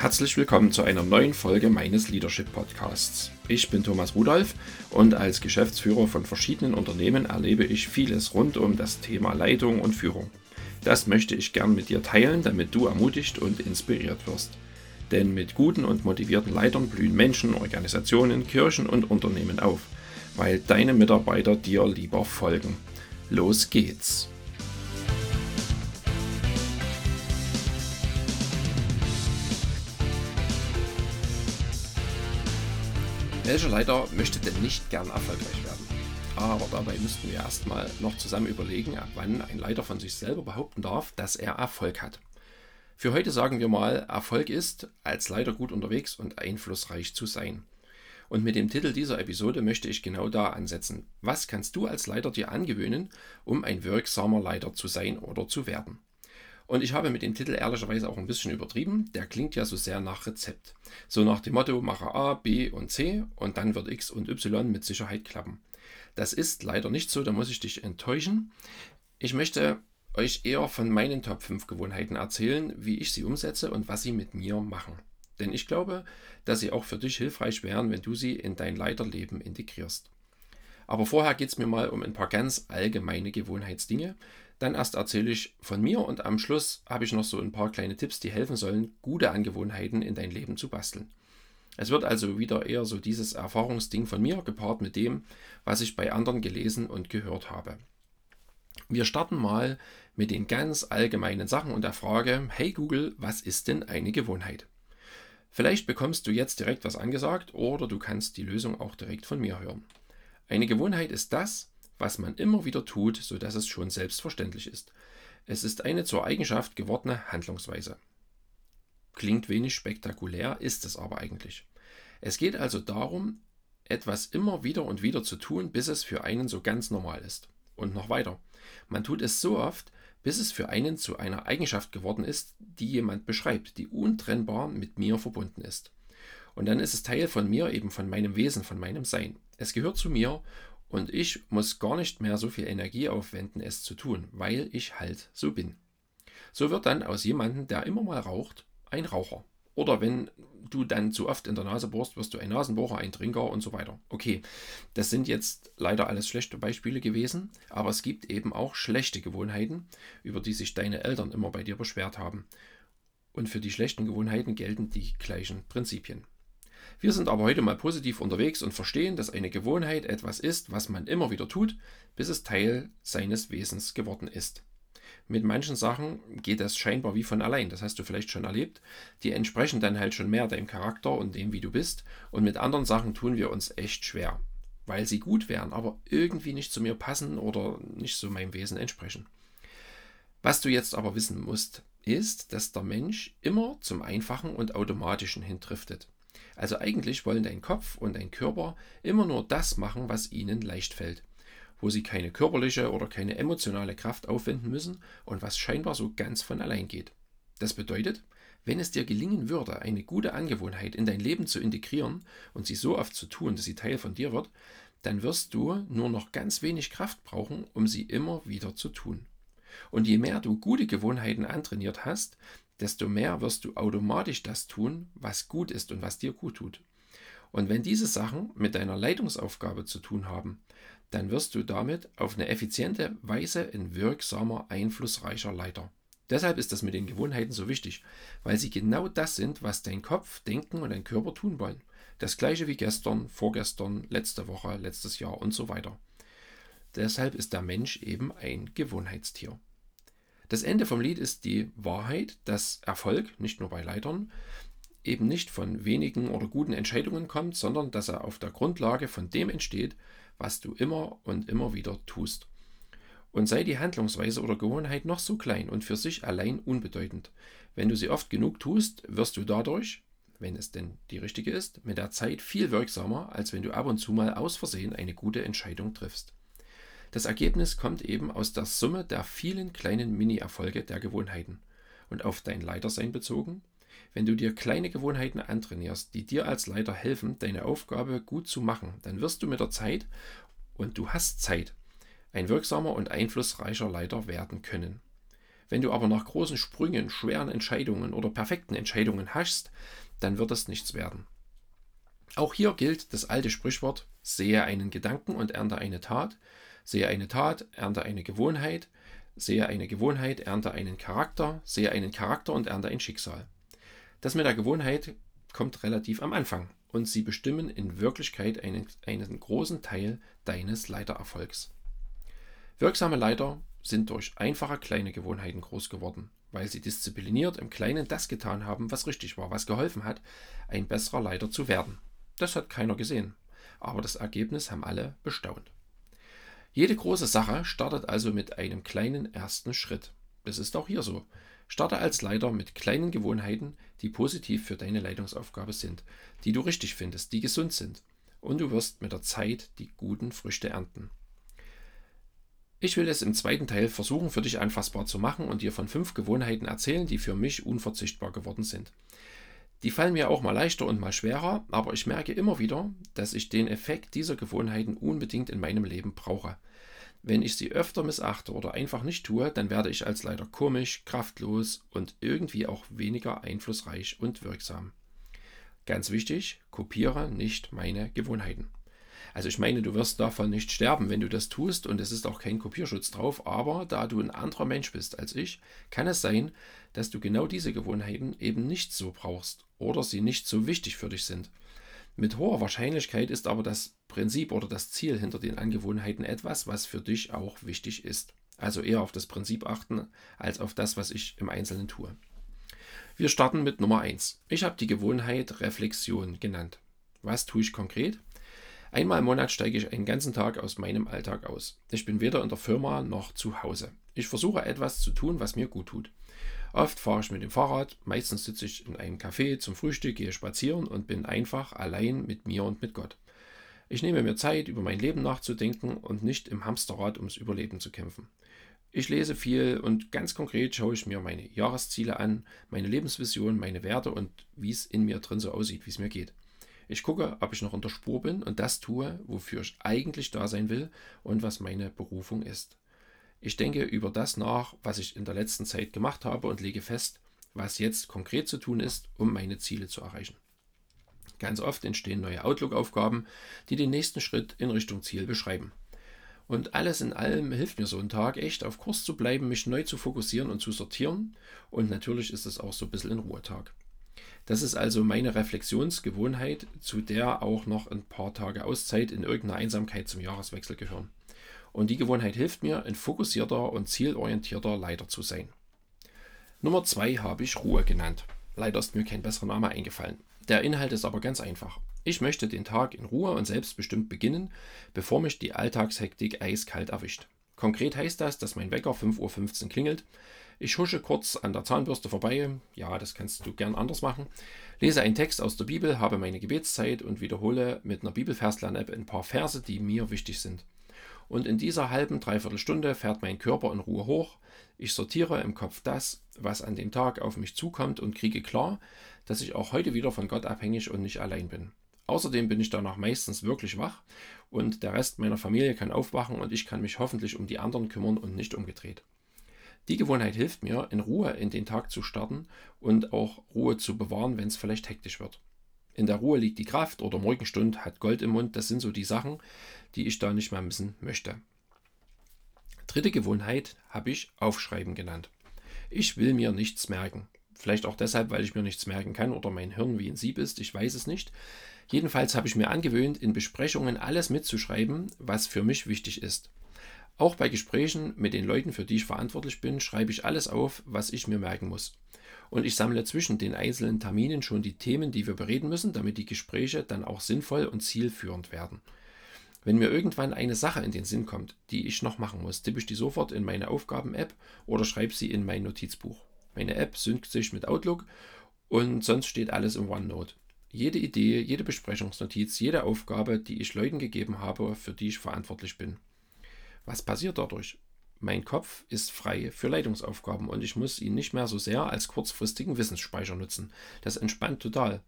Herzlich willkommen zu einer neuen Folge meines Leadership Podcasts. Ich bin Thomas Rudolph und als Geschäftsführer von verschiedenen Unternehmen erlebe ich vieles rund um das Thema Leitung und Führung. Das möchte ich gern mit dir teilen, damit du ermutigt und inspiriert wirst. Denn mit guten und motivierten Leitern blühen Menschen, Organisationen, Kirchen und Unternehmen auf, weil deine Mitarbeiter dir lieber folgen. Los geht's! Welcher Leiter möchte denn nicht gern erfolgreich werden? Aber dabei müssten wir erstmal noch zusammen überlegen, ab wann ein Leiter von sich selber behaupten darf, dass er Erfolg hat. Für heute sagen wir mal, Erfolg ist, als Leiter gut unterwegs und einflussreich zu sein. Und mit dem Titel dieser Episode möchte ich genau da ansetzen. Was kannst du als Leiter dir angewöhnen, um ein wirksamer Leiter zu sein oder zu werden? Und ich habe mit dem Titel ehrlicherweise auch ein bisschen übertrieben. Der klingt ja so sehr nach Rezept. So nach dem Motto, mache A, B und C und dann wird X und Y mit Sicherheit klappen. Das ist leider nicht so, da muss ich dich enttäuschen. Ich möchte euch eher von meinen Top 5 Gewohnheiten erzählen, wie ich sie umsetze und was sie mit mir machen. Denn ich glaube, dass sie auch für dich hilfreich wären, wenn du sie in dein Leiterleben integrierst. Aber vorher geht es mir mal um ein paar ganz allgemeine Gewohnheitsdinge, dann erst erzähle ich von mir und am Schluss habe ich noch so ein paar kleine Tipps, die helfen sollen, gute Angewohnheiten in dein Leben zu basteln. Es wird also wieder eher so dieses Erfahrungsding von mir gepaart mit dem, was ich bei anderen gelesen und gehört habe. Wir starten mal mit den ganz allgemeinen Sachen und der Frage, hey Google, was ist denn eine Gewohnheit? Vielleicht bekommst du jetzt direkt was angesagt oder du kannst die Lösung auch direkt von mir hören. Eine Gewohnheit ist das, was man immer wieder tut, sodass es schon selbstverständlich ist. Es ist eine zur Eigenschaft gewordene Handlungsweise. Klingt wenig spektakulär, ist es aber eigentlich. Es geht also darum, etwas immer wieder und wieder zu tun, bis es für einen so ganz normal ist. Und noch weiter. Man tut es so oft, bis es für einen zu einer Eigenschaft geworden ist, die jemand beschreibt, die untrennbar mit mir verbunden ist. Und dann ist es Teil von mir, eben von meinem Wesen, von meinem Sein. Es gehört zu mir und ich muss gar nicht mehr so viel Energie aufwenden, es zu tun, weil ich halt so bin. So wird dann aus jemandem, der immer mal raucht, ein Raucher. Oder wenn du dann zu oft in der Nase bohrst, wirst du ein Nasenbohrer, ein Trinker und so weiter. Okay, das sind jetzt leider alles schlechte Beispiele gewesen, aber es gibt eben auch schlechte Gewohnheiten, über die sich deine Eltern immer bei dir beschwert haben. Und für die schlechten Gewohnheiten gelten die gleichen Prinzipien. Wir sind aber heute mal positiv unterwegs und verstehen, dass eine Gewohnheit etwas ist, was man immer wieder tut, bis es Teil seines Wesens geworden ist. Mit manchen Sachen geht das scheinbar wie von allein, das hast du vielleicht schon erlebt. Die entsprechen dann halt schon mehr deinem Charakter und dem, wie du bist. Und mit anderen Sachen tun wir uns echt schwer, weil sie gut wären, aber irgendwie nicht zu mir passen oder nicht so meinem Wesen entsprechen. Was du jetzt aber wissen musst, ist, dass der Mensch immer zum Einfachen und Automatischen hindriftet. Also eigentlich wollen dein Kopf und dein Körper immer nur das machen, was ihnen leicht fällt, wo sie keine körperliche oder keine emotionale Kraft aufwenden müssen und was scheinbar so ganz von allein geht. Das bedeutet, wenn es dir gelingen würde, eine gute Angewohnheit in dein Leben zu integrieren und sie so oft zu tun, dass sie Teil von dir wird, dann wirst du nur noch ganz wenig Kraft brauchen, um sie immer wieder zu tun. Und je mehr du gute Gewohnheiten antrainiert hast, desto mehr wirst du automatisch das tun, was gut ist und was dir gut tut. Und wenn diese Sachen mit deiner Leitungsaufgabe zu tun haben, dann wirst du damit auf eine effiziente Weise ein wirksamer, einflussreicher Leiter. Deshalb ist das mit den Gewohnheiten so wichtig, weil sie genau das sind, was dein Kopf, Denken und dein Körper tun wollen. Das gleiche wie gestern, vorgestern, letzte Woche, letztes Jahr und so weiter. Deshalb ist der Mensch eben ein Gewohnheitstier. Das Ende vom Lied ist die Wahrheit, dass Erfolg, nicht nur bei Leitern, eben nicht von wenigen oder guten Entscheidungen kommt, sondern dass er auf der Grundlage von dem entsteht, was du immer und immer wieder tust. Und sei die Handlungsweise oder Gewohnheit noch so klein und für sich allein unbedeutend. Wenn du sie oft genug tust, wirst du dadurch, wenn es denn die richtige ist, mit der Zeit viel wirksamer, als wenn du ab und zu mal aus Versehen eine gute Entscheidung triffst. Das Ergebnis kommt eben aus der Summe der vielen kleinen Mini-Erfolge der Gewohnheiten. Und auf dein Leitersein bezogen, wenn du dir kleine Gewohnheiten antrainierst, die dir als Leiter helfen, deine Aufgabe gut zu machen, dann wirst du mit der Zeit, und du hast Zeit, ein wirksamer und einflussreicher Leiter werden können. Wenn du aber nach großen Sprüngen, schweren Entscheidungen oder perfekten Entscheidungen haschst, dann wird es nichts werden. Auch hier gilt das alte Sprichwort, sehe einen Gedanken und ernte eine Tat, sehe eine Tat, ernte eine Gewohnheit, sehe eine Gewohnheit, ernte einen Charakter, sehe einen Charakter und ernte ein Schicksal. Das mit der Gewohnheit kommt relativ am Anfang und sie bestimmen in Wirklichkeit einen, einen großen Teil deines Leitererfolgs. Wirksame Leiter sind durch einfache kleine Gewohnheiten groß geworden, weil sie diszipliniert im Kleinen das getan haben, was richtig war, was geholfen hat, ein besserer Leiter zu werden. Das hat keiner gesehen, aber das Ergebnis haben alle bestaunt. Jede große Sache startet also mit einem kleinen ersten Schritt. Das ist auch hier so. Starte als Leiter mit kleinen Gewohnheiten, die positiv für deine Leitungsaufgabe sind, die du richtig findest, die gesund sind. Und du wirst mit der Zeit die guten Früchte ernten. Ich will es im zweiten Teil versuchen, für dich anfassbar zu machen und dir von fünf Gewohnheiten erzählen, die für mich unverzichtbar geworden sind. Die fallen mir auch mal leichter und mal schwerer, aber ich merke immer wieder, dass ich den Effekt dieser Gewohnheiten unbedingt in meinem Leben brauche. Wenn ich sie öfter missachte oder einfach nicht tue, dann werde ich als Leiter komisch, kraftlos und irgendwie auch weniger einflussreich und wirksam. Ganz wichtig, kopiere nicht meine Gewohnheiten. Also ich meine, du wirst davon nicht sterben, wenn du das tust und es ist auch kein Kopierschutz drauf, aber da du ein anderer Mensch bist als ich, kann es sein, dass du genau diese Gewohnheiten eben nicht so brauchst oder sie nicht so wichtig für dich sind. Mit hoher Wahrscheinlichkeit ist aber das Prinzip oder das Ziel hinter den Angewohnheiten etwas, was für dich auch wichtig ist. Also eher auf das Prinzip achten, als auf das, was ich im Einzelnen tue. Wir starten mit Nummer 1. Ich habe die Gewohnheit Reflexion genannt. Was tue ich konkret? Einmal im Monat steige ich einen ganzen Tag aus meinem Alltag aus. Ich bin weder in der Firma noch zu Hause. Ich versuche etwas zu tun, was mir gut tut. Oft fahre ich mit dem Fahrrad, meistens sitze ich in einem Café zum Frühstück, gehe spazieren und bin einfach allein mit mir und mit Gott. Ich nehme mir Zeit, über mein Leben nachzudenken und nicht im Hamsterrad ums Überleben zu kämpfen. Ich lese viel und ganz konkret schaue ich mir meine Jahresziele an, meine Lebensvision, meine Werte und wie es in mir drin so aussieht, wie es mir geht. Ich gucke, ob ich noch in der Spur bin und das tue, wofür ich eigentlich da sein will und was meine Berufung ist. Ich denke über das nach, was ich in der letzten Zeit gemacht habe und lege fest, was jetzt konkret zu tun ist, um meine Ziele zu erreichen. Ganz oft entstehen neue Outlook-Aufgaben, die den nächsten Schritt in Richtung Ziel beschreiben. Und alles in allem hilft mir so ein Tag echt auf Kurs zu bleiben, mich neu zu fokussieren und zu sortieren. Und natürlich ist es auch so ein bisschen ein Ruhetag. Das ist also meine Reflexionsgewohnheit, zu der auch noch ein paar Tage Auszeit in irgendeiner Einsamkeit zum Jahreswechsel gehören. Und die Gewohnheit hilft mir, ein fokussierter und zielorientierter Leiter zu sein. Nummer zwei habe ich Ruhe genannt. Leider ist mir kein besserer Name eingefallen. Der Inhalt ist aber ganz einfach. Ich möchte den Tag in Ruhe und selbstbestimmt beginnen, bevor mich die Alltagshektik eiskalt erwischt. Konkret heißt das, dass mein Wecker 5.15 Uhr klingelt. Ich husche kurz an der Zahnbürste vorbei, ja, das kannst du gern anders machen, lese einen Text aus der Bibel, habe meine Gebetszeit und wiederhole mit einer Bibelverslern-App ein paar Verse, die mir wichtig sind und in dieser halben, dreiviertel Stunde fährt mein Körper in Ruhe hoch. Ich sortiere im Kopf das, was an dem Tag auf mich zukommt und kriege klar, dass ich auch heute wieder von Gott abhängig und nicht allein bin. Außerdem bin ich danach meistens wirklich wach und der Rest meiner Familie kann aufwachen und ich kann mich hoffentlich um die anderen kümmern und nicht umgedreht. Die Gewohnheit hilft mir, in Ruhe in den Tag zu starten und auch Ruhe zu bewahren, wenn es vielleicht hektisch wird. In der Ruhe liegt die Kraft oder Morgenstund hat Gold im Mund. Das sind so die Sachen, die ich da nicht mehr missen möchte. Dritte Gewohnheit habe ich Aufschreiben genannt. Ich will mir nichts merken. Vielleicht auch deshalb, weil ich mir nichts merken kann oder mein Hirn wie ein Sieb ist, ich weiß es nicht. Jedenfalls habe ich mir angewöhnt, in Besprechungen alles mitzuschreiben, was für mich wichtig ist. Auch bei Gesprächen mit den Leuten, für die ich verantwortlich bin, schreibe ich alles auf, was ich mir merken muss und ich sammle zwischen den einzelnen Terminen schon die Themen, die wir bereden müssen, damit die Gespräche dann auch sinnvoll und zielführend werden. Wenn mir irgendwann eine Sache in den Sinn kommt, die ich noch machen muss, tippe ich die sofort in meine Aufgaben-App oder schreibe sie in mein Notizbuch. Meine App synkt sich mit Outlook und sonst steht alles im OneNote. Jede Idee, jede Besprechungsnotiz, jede Aufgabe, die ich Leuten gegeben habe, für die ich verantwortlich bin. Was passiert dadurch? Mein Kopf ist frei für Leitungsaufgaben und ich muss ihn nicht mehr so sehr als kurzfristigen Wissensspeicher nutzen. Das entspannt total.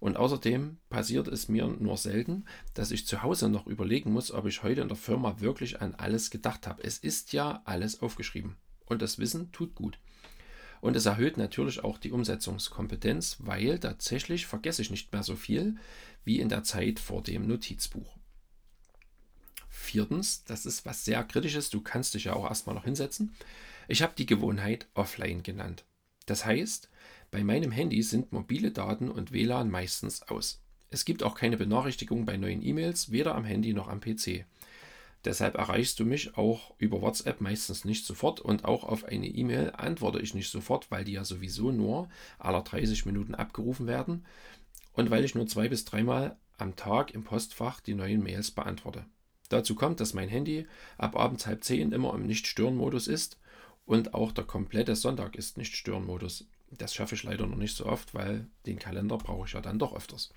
Und außerdem passiert es mir nur selten, dass ich zu Hause noch überlegen muss, ob ich heute in der Firma wirklich an alles gedacht habe. Es ist ja alles aufgeschrieben. und das Wissen tut gut. Und es erhöht natürlich auch die Umsetzungskompetenz, weil tatsächlich vergesse ich nicht mehr so viel wie in der Zeit vor dem Notizbuch. Viertens, das ist was sehr Kritisches, du kannst dich ja auch erstmal noch hinsetzen. Ich habe die Gewohnheit offline genannt. Das heißt, bei meinem Handy sind mobile Daten und WLAN meistens aus. Es gibt auch keine Benachrichtigung bei neuen E-Mails, weder am Handy noch am PC. Deshalb erreichst du mich auch über WhatsApp meistens nicht sofort und auch auf eine E-Mail antworte ich nicht sofort, weil die ja sowieso nur aller 30 Minuten abgerufen werden und weil ich nur zwei bis dreimal am Tag im Postfach die neuen Mails beantworte. Dazu kommt, dass mein Handy ab abends halb zehn immer im Nicht-Stören-Modus ist und auch der komplette Sonntag ist Nicht-Stören-Modus. Das schaffe ich leider noch nicht so oft, weil den Kalender brauche ich ja dann doch öfters.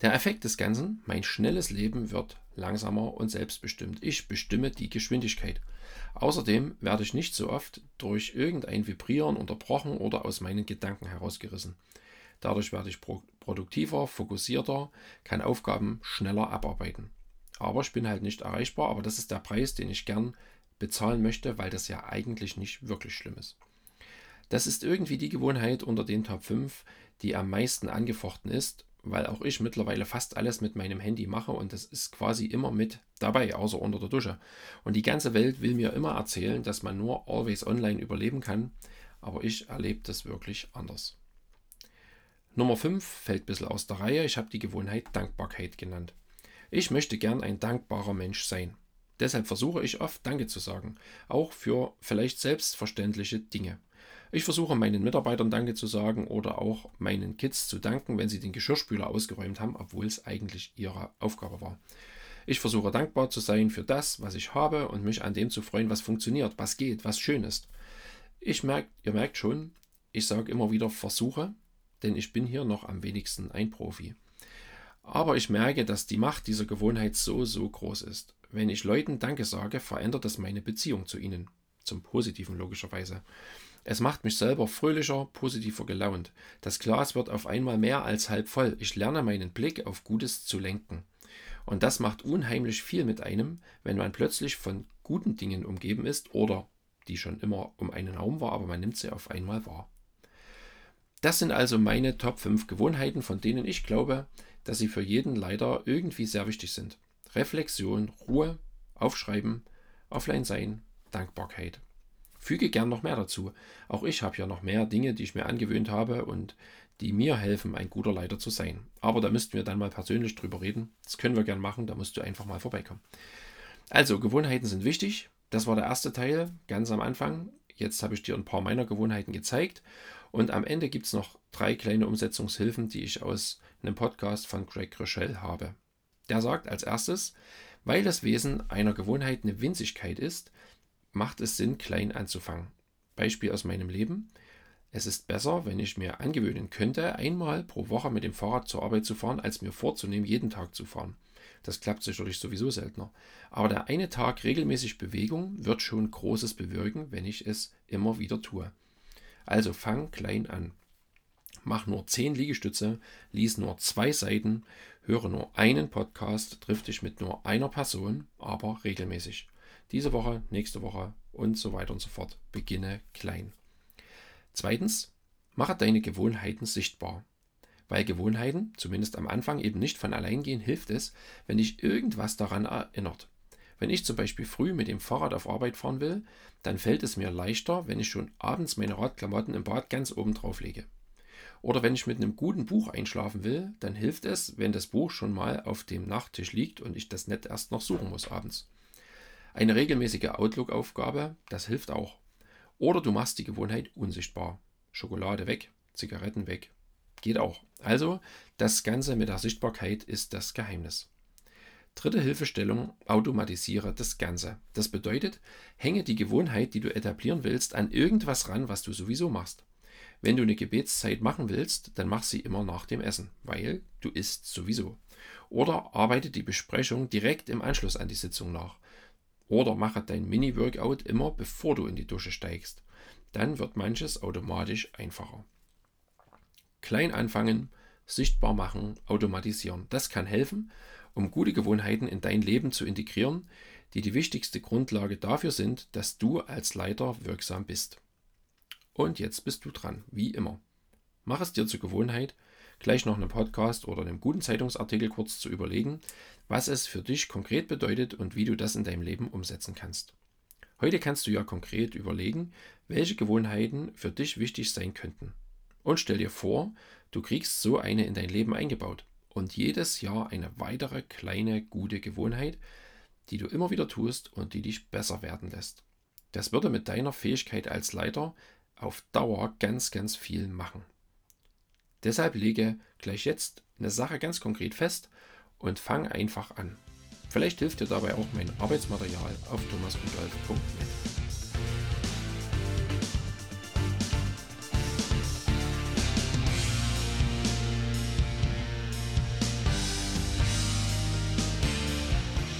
Der Effekt des Ganzen, mein schnelles Leben wird langsamer und selbstbestimmt. Ich bestimme die Geschwindigkeit. Außerdem werde ich nicht so oft durch irgendein Vibrieren unterbrochen oder aus meinen Gedanken herausgerissen. Dadurch werde ich pro produktiver, fokussierter, kann Aufgaben schneller abarbeiten. Aber ich bin halt nicht erreichbar, aber das ist der Preis, den ich gern bezahlen möchte, weil das ja eigentlich nicht wirklich schlimm ist. Das ist irgendwie die Gewohnheit unter den Top 5, die am meisten angefochten ist weil auch ich mittlerweile fast alles mit meinem Handy mache und das ist quasi immer mit dabei, außer unter der Dusche. Und die ganze Welt will mir immer erzählen, dass man nur always online überleben kann, aber ich erlebe das wirklich anders. Nummer 5 fällt ein bisschen aus der Reihe. Ich habe die Gewohnheit Dankbarkeit genannt. Ich möchte gern ein dankbarer Mensch sein. Deshalb versuche ich oft Danke zu sagen, auch für vielleicht selbstverständliche Dinge. Ich versuche meinen Mitarbeitern Danke zu sagen oder auch meinen Kids zu danken, wenn sie den Geschirrspüler ausgeräumt haben, obwohl es eigentlich ihre Aufgabe war. Ich versuche dankbar zu sein für das, was ich habe und mich an dem zu freuen, was funktioniert, was geht, was schön ist. Ich merke, ihr merkt schon, ich sage immer wieder versuche, denn ich bin hier noch am wenigsten ein Profi. Aber ich merke, dass die Macht dieser Gewohnheit so, so groß ist. Wenn ich Leuten Danke sage, verändert das meine Beziehung zu ihnen. Zum Positiven logischerweise. Es macht mich selber fröhlicher, positiver gelaunt. Das Glas wird auf einmal mehr als halb voll. Ich lerne meinen Blick auf Gutes zu lenken. Und das macht unheimlich viel mit einem, wenn man plötzlich von guten Dingen umgeben ist oder die schon immer um einen Raum war, aber man nimmt sie auf einmal wahr. Das sind also meine Top 5 Gewohnheiten, von denen ich glaube, dass sie für jeden leider irgendwie sehr wichtig sind. Reflexion, Ruhe, Aufschreiben, Offline sein, Dankbarkeit. Füge gern noch mehr dazu. Auch ich habe ja noch mehr Dinge, die ich mir angewöhnt habe und die mir helfen, ein guter Leiter zu sein. Aber da müssten wir dann mal persönlich drüber reden. Das können wir gern machen, da musst du einfach mal vorbeikommen. Also, Gewohnheiten sind wichtig. Das war der erste Teil, ganz am Anfang. Jetzt habe ich dir ein paar meiner Gewohnheiten gezeigt. Und am Ende gibt es noch drei kleine Umsetzungshilfen, die ich aus einem Podcast von Greg Rochelle habe. Der sagt als erstes, weil das Wesen einer Gewohnheit eine Winzigkeit ist, macht es Sinn, klein anzufangen. Beispiel aus meinem Leben. Es ist besser, wenn ich mir angewöhnen könnte, einmal pro Woche mit dem Fahrrad zur Arbeit zu fahren, als mir vorzunehmen, jeden Tag zu fahren. Das klappt sicherlich sowieso seltener. Aber der eine Tag regelmäßig Bewegung wird schon Großes bewirken, wenn ich es immer wieder tue. Also fang klein an. Mach nur 10 Liegestütze, lies nur zwei Seiten, höre nur einen Podcast, triff dich mit nur einer Person, aber regelmäßig. Diese Woche, nächste Woche und so weiter und so fort. Beginne klein. Zweitens, mache deine Gewohnheiten sichtbar. Weil Gewohnheiten, zumindest am Anfang, eben nicht von allein gehen, hilft es, wenn dich irgendwas daran erinnert. Wenn ich zum Beispiel früh mit dem Fahrrad auf Arbeit fahren will, dann fällt es mir leichter, wenn ich schon abends meine Radklamotten im Bad ganz oben drauf lege. Oder wenn ich mit einem guten Buch einschlafen will, dann hilft es, wenn das Buch schon mal auf dem Nachttisch liegt und ich das nicht erst noch suchen muss abends. Eine regelmäßige Outlook-Aufgabe, das hilft auch. Oder du machst die Gewohnheit unsichtbar. Schokolade weg, Zigaretten weg. Geht auch. Also, das Ganze mit der Sichtbarkeit ist das Geheimnis. Dritte Hilfestellung, automatisiere das Ganze. Das bedeutet, hänge die Gewohnheit, die du etablieren willst, an irgendwas ran, was du sowieso machst. Wenn du eine Gebetszeit machen willst, dann mach sie immer nach dem Essen, weil du isst sowieso. Oder arbeite die Besprechung direkt im Anschluss an die Sitzung nach. Oder mache dein Mini-Workout immer bevor du in die Dusche steigst. Dann wird manches automatisch einfacher. Klein anfangen, sichtbar machen, automatisieren. Das kann helfen, um gute Gewohnheiten in dein Leben zu integrieren, die die wichtigste Grundlage dafür sind, dass du als Leiter wirksam bist. Und jetzt bist du dran, wie immer. Mach es dir zur Gewohnheit, gleich noch einen Podcast oder einen guten Zeitungsartikel kurz zu überlegen, was es für dich konkret bedeutet und wie du das in deinem Leben umsetzen kannst. Heute kannst du ja konkret überlegen, welche Gewohnheiten für dich wichtig sein könnten. Und stell dir vor, du kriegst so eine in dein Leben eingebaut und jedes Jahr eine weitere kleine gute Gewohnheit, die du immer wieder tust und die dich besser werden lässt. Das würde mit deiner Fähigkeit als Leiter auf Dauer ganz, ganz viel machen. Deshalb lege gleich jetzt eine Sache ganz konkret fest und fang einfach an. Vielleicht hilft dir dabei auch mein Arbeitsmaterial auf thomasrudolf.net.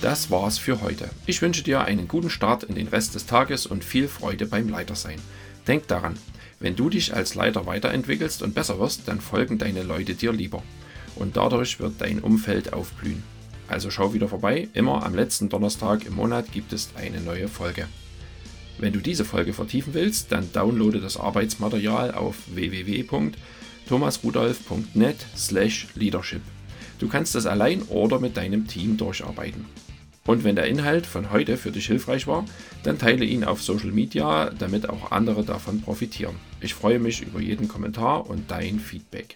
Das war's für heute. Ich wünsche dir einen guten Start in den Rest des Tages und viel Freude beim Leitersein. Denk daran, wenn du dich als Leiter weiterentwickelst und besser wirst, dann folgen deine Leute dir lieber. Und dadurch wird dein Umfeld aufblühen. Also schau wieder vorbei, immer am letzten Donnerstag im Monat gibt es eine neue Folge. Wenn du diese Folge vertiefen willst, dann downloade das Arbeitsmaterial auf www.thomasrudolf.net/leadership. Du kannst es allein oder mit deinem Team durcharbeiten. Und wenn der Inhalt von heute für dich hilfreich war, dann teile ihn auf Social Media, damit auch andere davon profitieren. Ich freue mich über jeden Kommentar und dein Feedback.